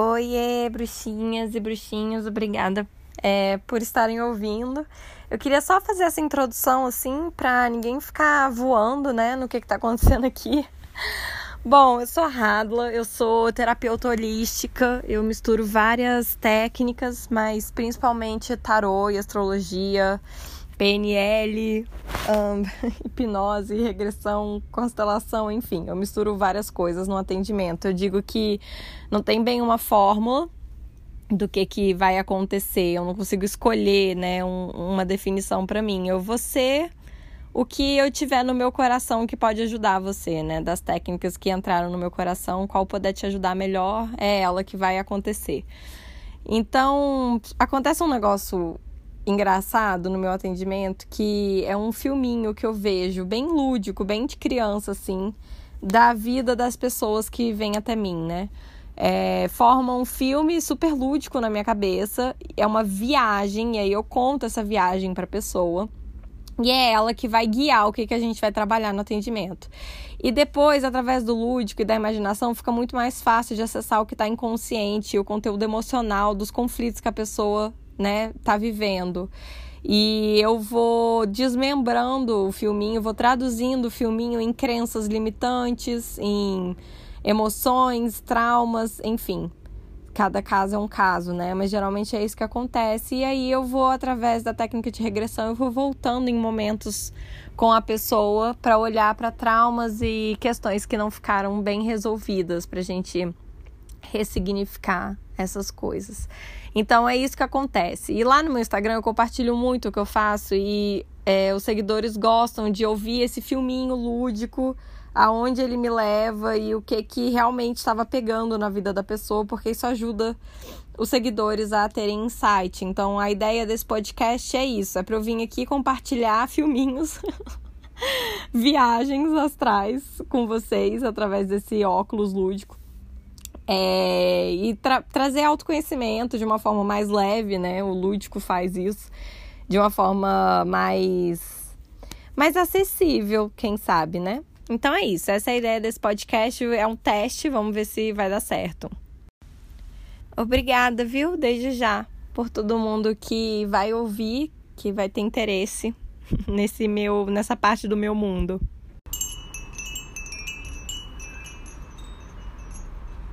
Oiê, bruxinhas e bruxinhos, obrigada é, por estarem ouvindo. Eu queria só fazer essa introdução assim, pra ninguém ficar voando, né, no que, que tá acontecendo aqui. Bom, eu sou a Radla, eu sou terapeuta holística, eu misturo várias técnicas, mas principalmente tarô e astrologia, PNL, um, hipnose, regressão, constelação, enfim, eu misturo várias coisas no atendimento. Eu digo que não tem bem uma fórmula do que, que vai acontecer, eu não consigo escolher né, um, uma definição para mim. Eu vou ser o que eu tiver no meu coração que pode ajudar você, né? Das técnicas que entraram no meu coração, qual puder te ajudar melhor, é ela que vai acontecer. Então, acontece um negócio engraçado no meu atendimento que é um filminho que eu vejo, bem lúdico, bem de criança, assim, da vida das pessoas que vêm até mim, né? É, forma um filme super lúdico na minha cabeça, é uma viagem, e aí eu conto essa viagem para a pessoa. E é ela que vai guiar o que, que a gente vai trabalhar no atendimento. E depois, através do lúdico e da imaginação, fica muito mais fácil de acessar o que está inconsciente, o conteúdo emocional dos conflitos que a pessoa né, tá vivendo. E eu vou desmembrando o filminho, vou traduzindo o filminho em crenças limitantes, em emoções, traumas, enfim. Cada caso é um caso, né? Mas geralmente é isso que acontece. E aí eu vou, através da técnica de regressão, eu vou voltando em momentos com a pessoa para olhar para traumas e questões que não ficaram bem resolvidas, para gente ressignificar essas coisas. Então é isso que acontece. E lá no meu Instagram eu compartilho muito o que eu faço e é, os seguidores gostam de ouvir esse filminho lúdico, aonde ele me leva e o que que realmente estava pegando na vida da pessoa, porque isso ajuda os seguidores a terem insight. Então a ideia desse podcast é isso, é para eu vir aqui compartilhar filminhos. viagens astrais com vocês através desse óculos lúdico. É, e tra trazer autoconhecimento de uma forma mais leve, né? O lúdico faz isso de uma forma mais, mais acessível, quem sabe, né? Então é isso. Essa é a ideia desse podcast. É um teste. Vamos ver se vai dar certo. Obrigada, viu? Desde já por todo mundo que vai ouvir, que vai ter interesse nesse meu, nessa parte do meu mundo.